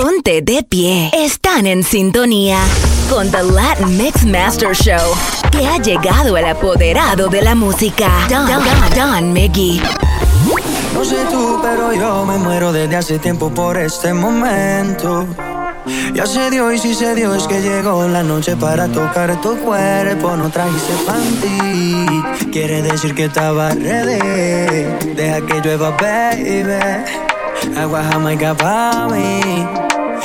Ponte de pie. Están en sintonía con The Latin Mix Master Show, que ha llegado el apoderado de la música, Don, Don, Don Miggy. No sé tú, pero yo me muero desde hace tiempo por este momento. Ya se dio y si se dio es que llegó la noche para tocar tu cuerpo. No trajiste ti quiere decir que estaba ready. Deja que llueva, baby. Agua jamaica para mí.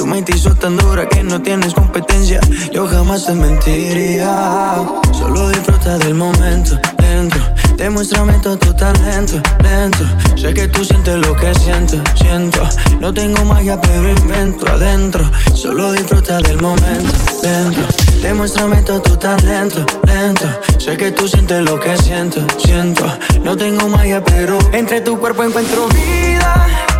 Tu mente hizo tan dura que no tienes competencia. Yo jamás te mentiría. Solo disfruta del momento dentro. Demuéstrame todo tu talento lento. Sé que tú sientes lo que siento, siento. No tengo magia, pero invento adentro. Solo disfruta del momento dentro. Demuéstrame todo tu talento lento. Sé que tú sientes lo que siento, siento. No tengo magia, pero entre tu cuerpo encuentro vida.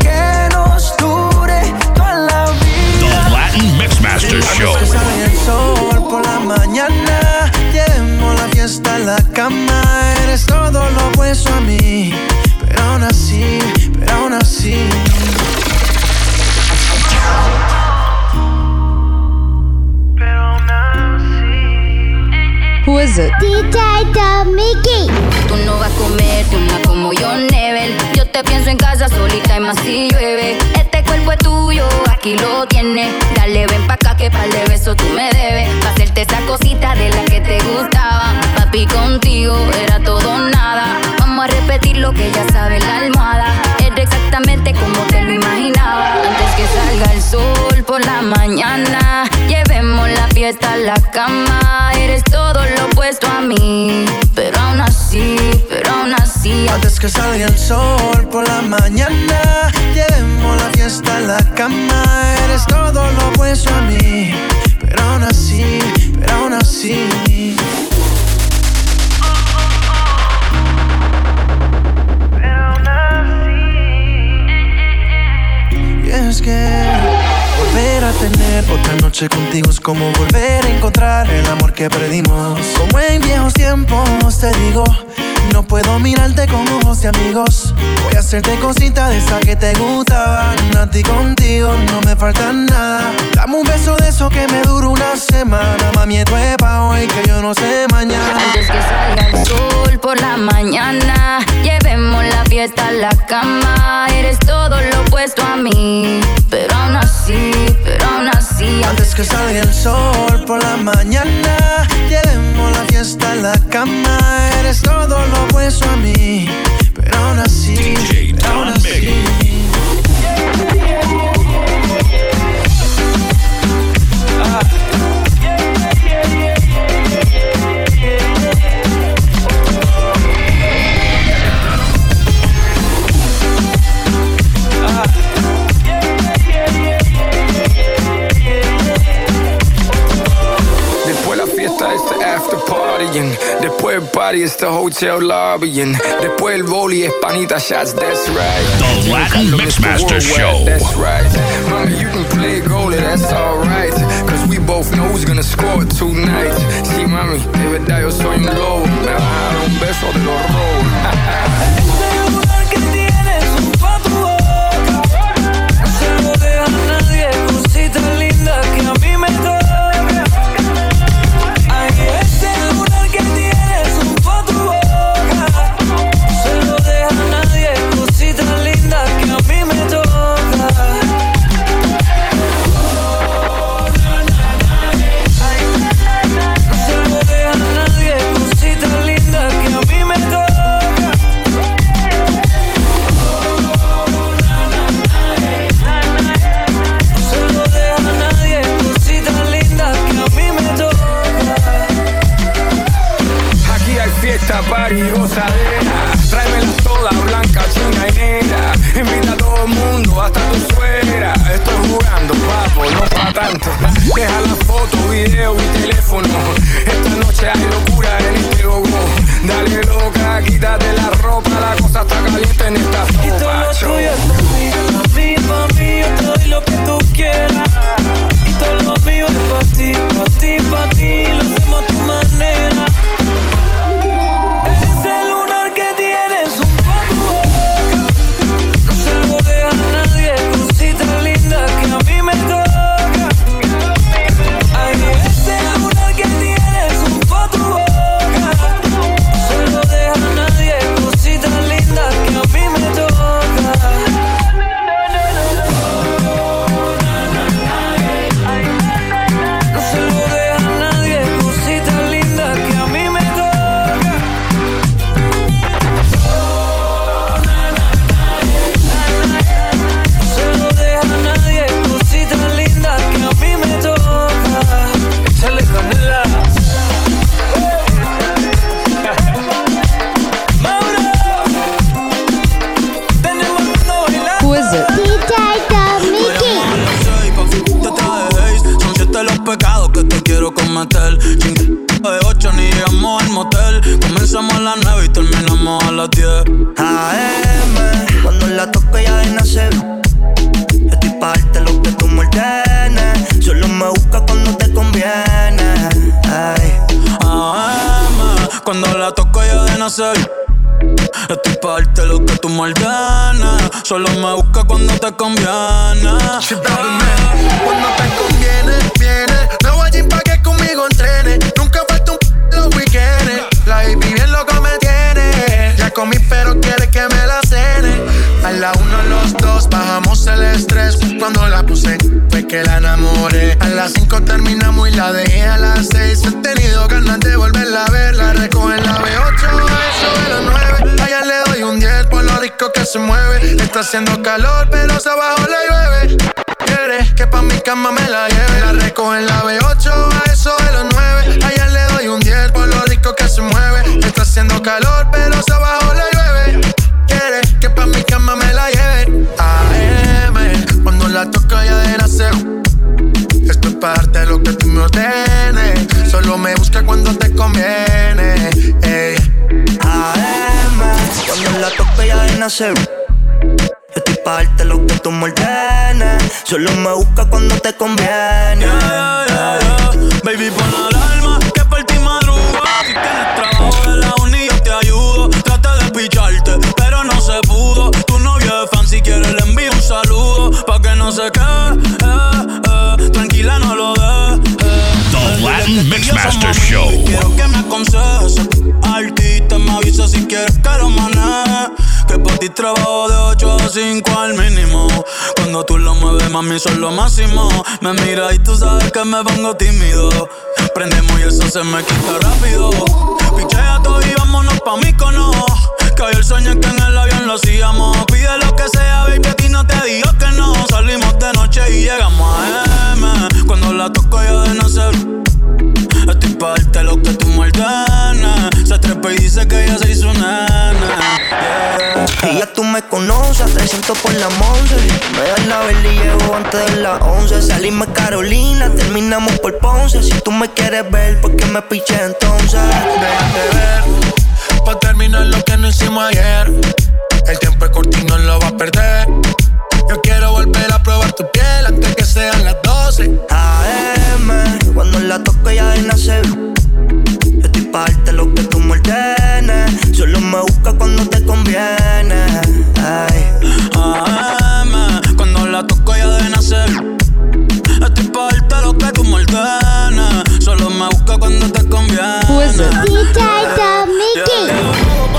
DJ Mickey. Tú no vas a comerte una como yo, Nebel. Yo te pienso en casa solita y más si llueve. Este cuerpo es tuyo, aquí lo tienes. Dale, ven pa' acá que par de besos tú me debes. Pa' hacerte esa cosita de la que te gustaba. Papi, contigo era todo nada. Vamos a repetir lo que ya sabe la almohada. Era exactamente como te lo imaginaba. Antes que salga el sol por la mañana, llevemos la fiesta a la cama. Eres todo a mí. Pero aún así, pero aún así. Antes que salga el sol por la mañana, llevemos la fiesta a la cama. Eres todo lo opuesto a mí. Pero aún así, pero aún así. Y es que volver a tener otra noche contigo es como volver a encontrar el amor que perdimos. Como en viejos tiempos te digo, no puedo mirarte con ojos de amigos. Voy a hacerte cositas de esas que te gustaban. A ti contigo no me falta nada. Dame un beso de eso que me dura una semana. Mami, esto es pa' hoy que yo no sé mañana. Antes que salga el sol por la mañana, fiesta a la cama. Eres todo lo opuesto a mí, pero aún así, pero aún así. Antes que salga el sol por la mañana, llevemos la fiesta a la cama. Eres todo lo opuesto a mí, pero aún así, pero aún así. After partying. Después el party it's the hotel lobbying. Después el boli panita shots, that's right. The Latin Mixmaster Show. That's right. Mommy, you can play goalie, that's alright. Cause we both know who's gonna score tonight. Sí, mami, de verdad yo soy un lobo. Me vas a dar un beso de los robos. De 8 ni llegamos al motel. Comenzamos a las 9 y terminamos a las 10. AM, cuando la toco ya de nacer. Yo estoy pa' lo que tú me Solo me busca cuando te conviene. Ay. AM, cuando la toco ya de nacer. Estoy pa' lo que tú me Solo me busca cuando te conviene. Cuando te conviene, baby bien loco me tiene. Ya comí, pero quiere que me la cene. A la uno, los dos, bajamos el estrés. Cuando la puse, fue que la enamoré. A las cinco terminamos y la dejé a las seis. He tenido ganas de volverla a ver. La recojo en la B8, a eso de las nueve. Allá le doy un 10 por lo rico que se mueve. Está haciendo calor, pero se abajo le llueve. Quiere que pa' mi cama me la lleve. La recojo en la B8, a eso de las 9. Allá haciendo calor, pero abajo le llueve. Quiere que pa' mi cama me la lleve. AM, cuando la toca ya de nacer. Esto es parte de lo que tú me ordenes. Solo me busca cuando te conviene. Ey. AM, cuando la toca ya de nacer. Estoy pa' darte lo que tú me Solo me busca cuando te conviene. Yeah, yeah, yeah. Baby, mami, son lo máximo. Me mira y tú sabes que me pongo tímido. Prendemos y eso se me quita rápido. Pichea todo y vámonos pa' mí cono. Que el sueño que en el avión lo hacíamos. Pide lo que sea, baby, a ti no te digo que no. Salimos de noche y llegamos a M. Cuando la toco yo de nacer. Estoy pa' darte lo que tú me conoces, 300 esto por la once. Me das la vela y llevo antes de las once. Salimos Carolina, terminamos por Ponce. Si tú me quieres ver, ¿por qué me piché entonces? Déjate ver, pa' terminar lo que no hicimos ayer. El tiempo es corto y no lo va a perder. Yo quiero volver a probar tu piel antes que sean las 12. AM, cuando la toco ya de nacer. Yo estoy parte lo que tú me ordenes. Solo me busca cuando te conviene. Ay. AM, cuando la toco ya de nacer. Estoy parte lo que tú me ordenes. Solo me busca cuando te conviene. DJ Mickey.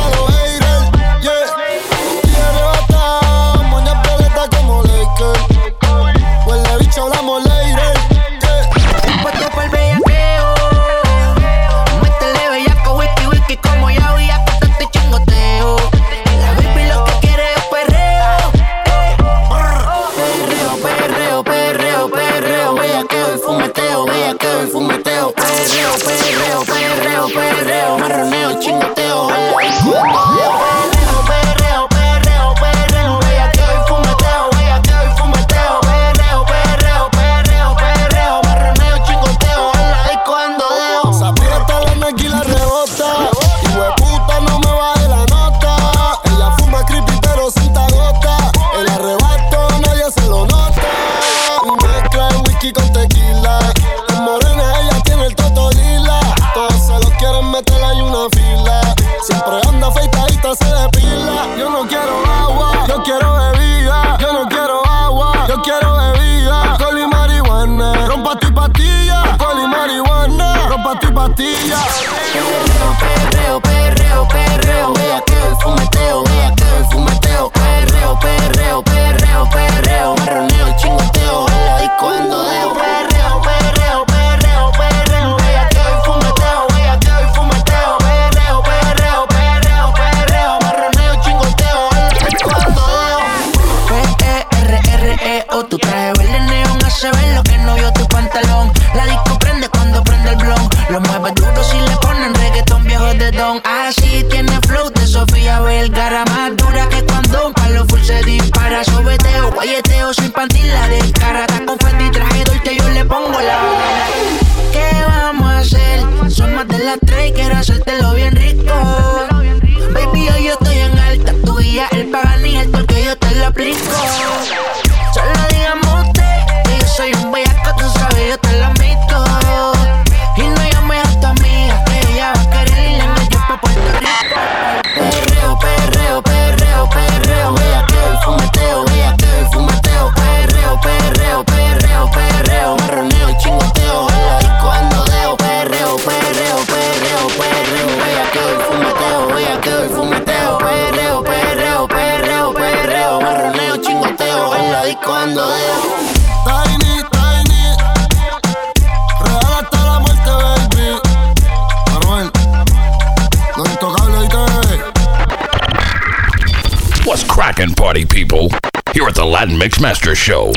Mixmaster Show,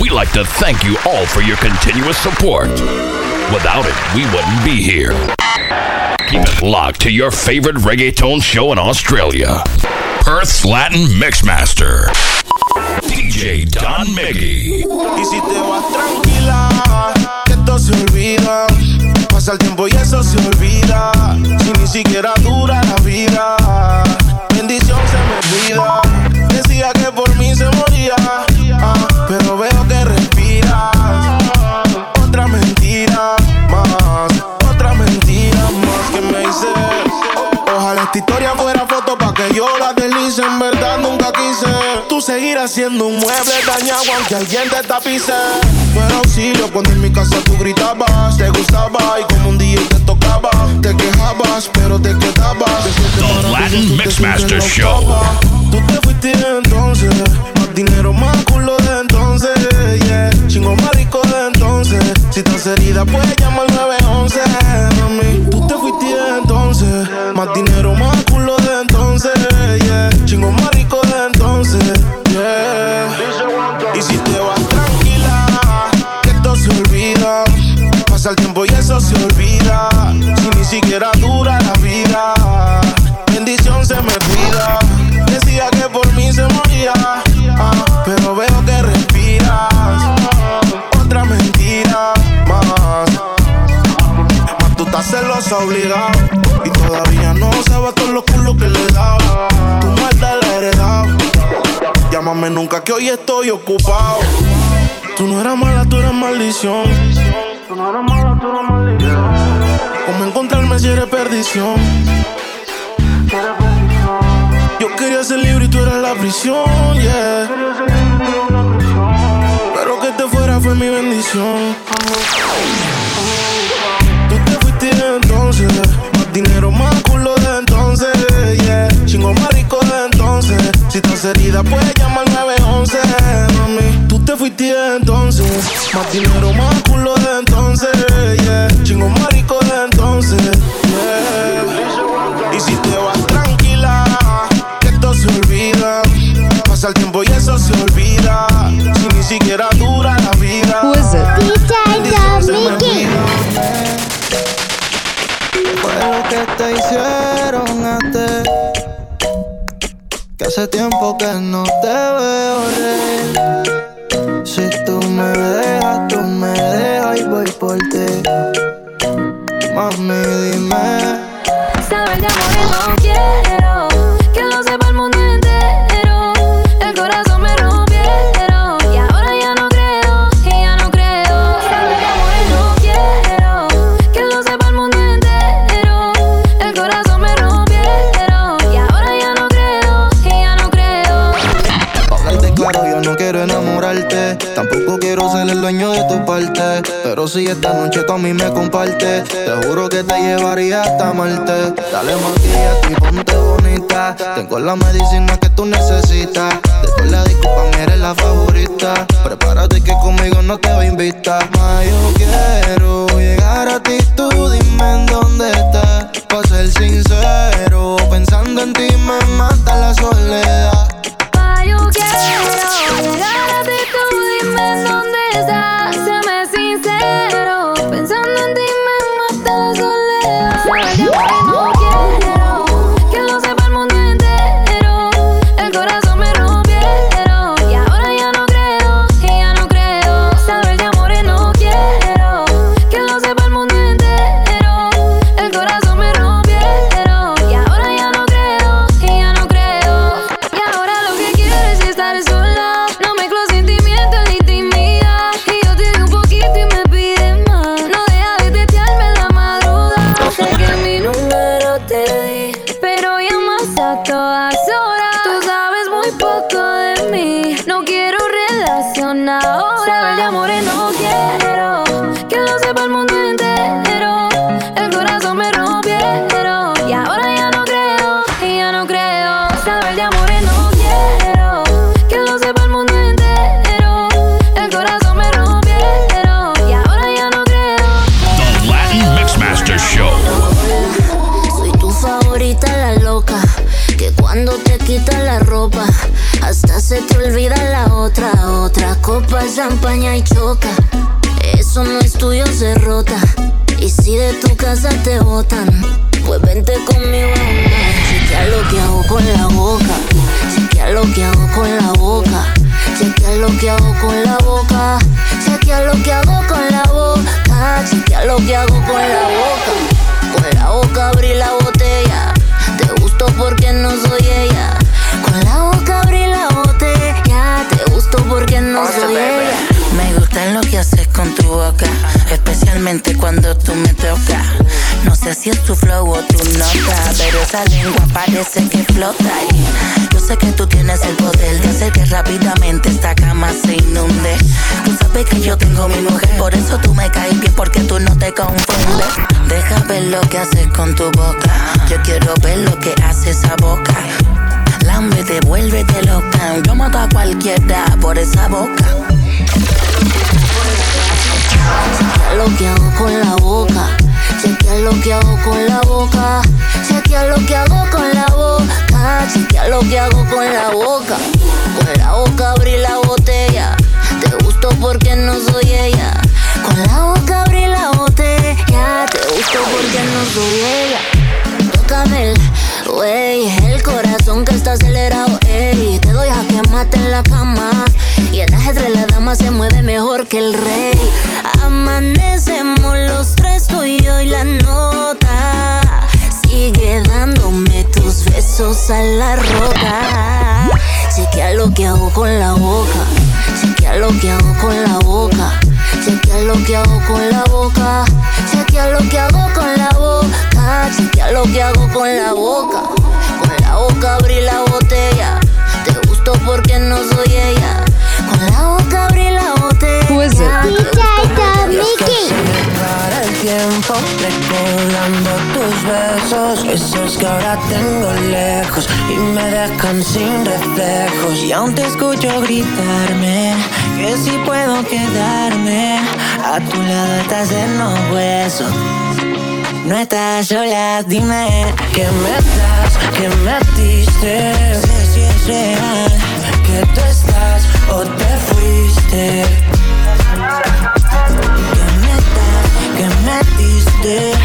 we like to thank you all for your continuous support. Without it, we wouldn't be here. Keep it locked to your favorite reggaeton show in Australia, Perth's Latin Mixmaster, DJ Don Miggy. Pasa el tiempo y eso se olvida. Si ni siquiera dura la vida. Bendición se me olvida. Que por mí se moría. ah, pero veo que respiras. Otra mentira más. Otra mentira más que me hice. Ojalá esta historia fuera foto pa' que yo la deslice. En verdad nunca quise. Tú seguirás siendo un mueble dañado aunque alguien te tapice. Era auxilio cuando en mi casa tú gritabas. Te gustaba y como un día te tocaba. Te quejabas, pero te quedabas. The Latin Mixmaster Show. Tú te fuiste entonces. Más dinero, más culo de entonces. Yeah. Chingo más rico de entonces. Si estás herida, puedes llamar al 911. Mami, tú te fuiste entonces. Más dinero, más que hoy estoy ocupado. Tú no eras mala, tú eras maldición. Tú no eras mala, tú eras maldición. Como encontrarme si eres perdición. Yo quería ser libre y tú eras la prisión, yeah. Pero que te fuera fue mi bendición. Tú te fuiste entonces, más dinero, más culo de entonces, yeah. Chingo más rico de entonces. Si estás herida, puedes llamar 911, mami. Tú te fuiste entonces, más dinero, más culo de entonces, yeah. Chingo más rico de entonces, yeah. Y si te vas tranquila, que esto se olvida. Pasa el tiempo y eso se olvida. Si ni siquiera dura la vida. Who is it? DJ lo que te hicieron hace tiempo que no te veo. Si tú me dejas, tú me dejas y voy por ti. Mami, dime. Si esta noche tú a mí me compartes, te juro que te llevaría hasta Marte. Dale maquillate y ponte bonita. Tengo la medicina que tú necesitas. Después la disculpa, eres la favorita. Prepárate que conmigo no te voy a invitar. Ma, yo quiero llegar a ti, tú dime en dónde estás. Pa' ser sincero, pensando en ti me mata la soledad. Pa' yo quiero llegar champaña y choca. Eso no es tuyo, se rota. Y si de tu casa te botan, pues vente conmigo a jugar. Chequea lo que hago con la boca. Chequea lo que hago con la boca. Chequea lo que hago con la boca. Chequea lo que hago con la boca. Chequea lo que hago con la boca. Con la boca abrí la botella. Te gustó porque no soy ella. Con la boca abrí la botella. Te gustó porque no soy ella. Me gusta lo que haces con tu boca, especialmente cuando tú me tocas. No sé si es tu flow o tu nota, pero esa lengua parece que flota. Y yo sé que tú tienes el poder de hacer que rápidamente esta cama se inunde. Tú sabes que yo tengo mi mujer, por eso tú me caes bien porque tú no te confundes. Deja ver lo que haces con tu boca, yo quiero ver lo que hace esa boca. Lambe, devuélvete loca. Yo mato a cualquiera por esa boca. Chequea lo que hago con la boca. Chequea lo que hago con la boca. Chequea lo que hago con la boca. Chequea lo que hago con la boca. Con la boca abrí la botella. Te gustó porque no soy ella. Con la boca abrí la botella. Te gustó porque no soy ella. Tócame Wey, el corazón que está acelerado, ey. Te doy a que mate en la cama. Y el ajedrez la dama se mueve mejor que el rey. Amanecemos los tres, tú y la nota. Sigue dándome tus besos a la roca. Chequea lo que hago con la boca. Chequea lo que hago con la boca. Chequea lo que hago con la boca. Chequea lo que hago con la boca. Chequea lo que hago con la boca. Con la boca abrí la botella. Te gustó porque no soy ella. Con la boca abrí la botella. Who is it? Para el tiempo recordando tus besos Esos que ahora tengo lejos Y me dejan sin reflejos Y aún te escucho gritarme Que si puedo quedarme A tu lado en los huesos no estás sola, dime que me das, que me diste. Sé si es real que tú estás o te fuiste. que me diste Sé si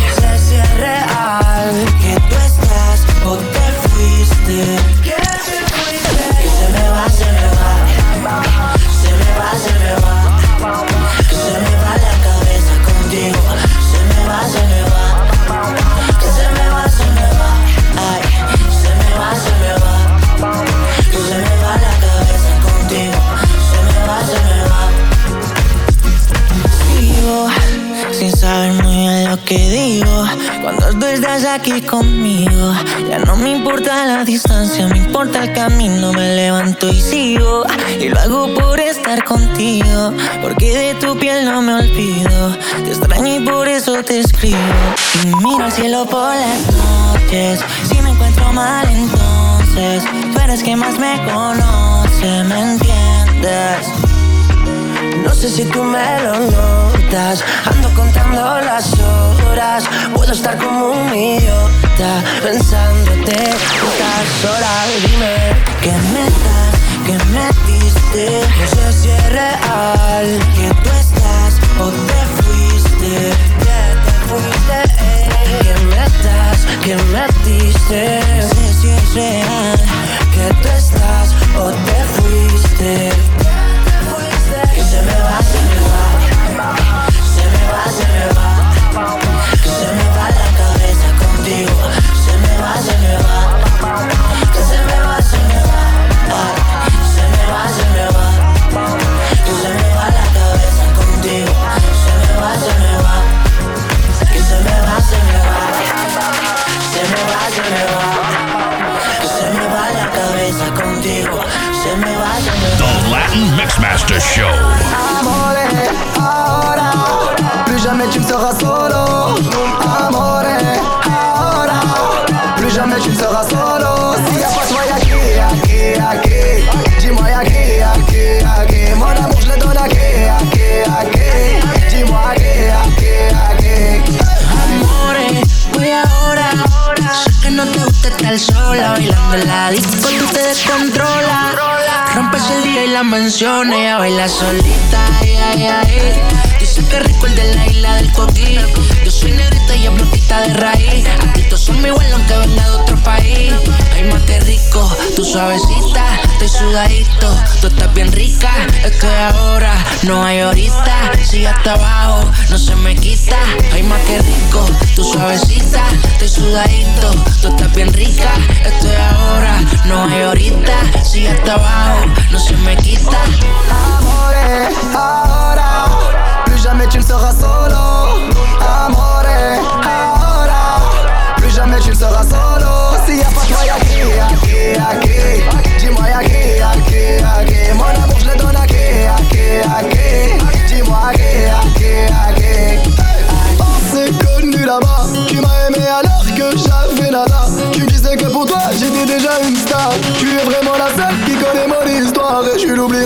me importa la distancia, me importa el camino. Me levanto y sigo, y lo hago por estar contigo. Porque de tu piel no me olvido. Te extraño y por eso te escribo. Y miro al cielo por las noches. Si me encuentro mal, entonces tú eres quien más me conoce, ¿me entiendes? No sé si tú me lo notas. Ando contando las horas. Puedo estar como un idiota pensándote. Estás sola, dime que me das, que me diste. No sé si es real que tú estás o te fuiste. Que te fuiste. Que me das, que me diste. No sé si es real que tú estás o te fuiste. Sola bailando en la disco, tú te descontrolas. Rompes el día y la menciones, ella baila solita, ay, ay, ay. Dice que rico el de la isla del coquí. Yo soy negrita y es de raíz. Aquí todos son igual aunque venga de otro país. Que rico, tú suavecita, estoy sudadito. Tú estás bien rica, estoy ahora, no hay ahorita. Sigue hasta abajo, no se me quita. Ay, más que rico, tú suavecita, estoy sudadito. Tú estás bien rica, estoy ahora, no hay ahorita. Sigue hasta abajo, no se me quita. Amore, ahora Plus jamais tu ne seras solo Amore, ahora Plus jamais tu ne seras solo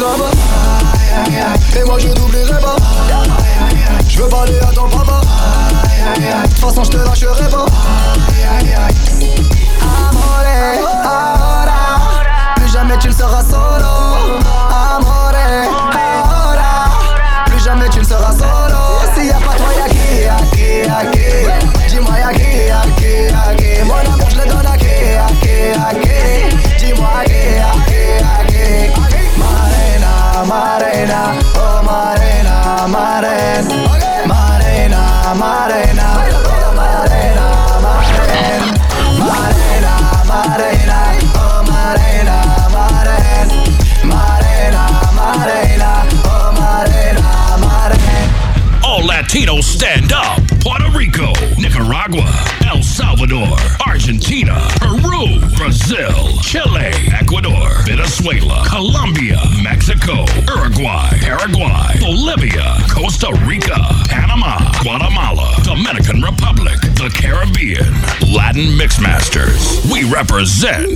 Et moi je n'oublierai pas. Je veux parler à ton papa. De toute façon je te lâcherai pas. Amore, ahora Plus jamais tu ne seras solo present.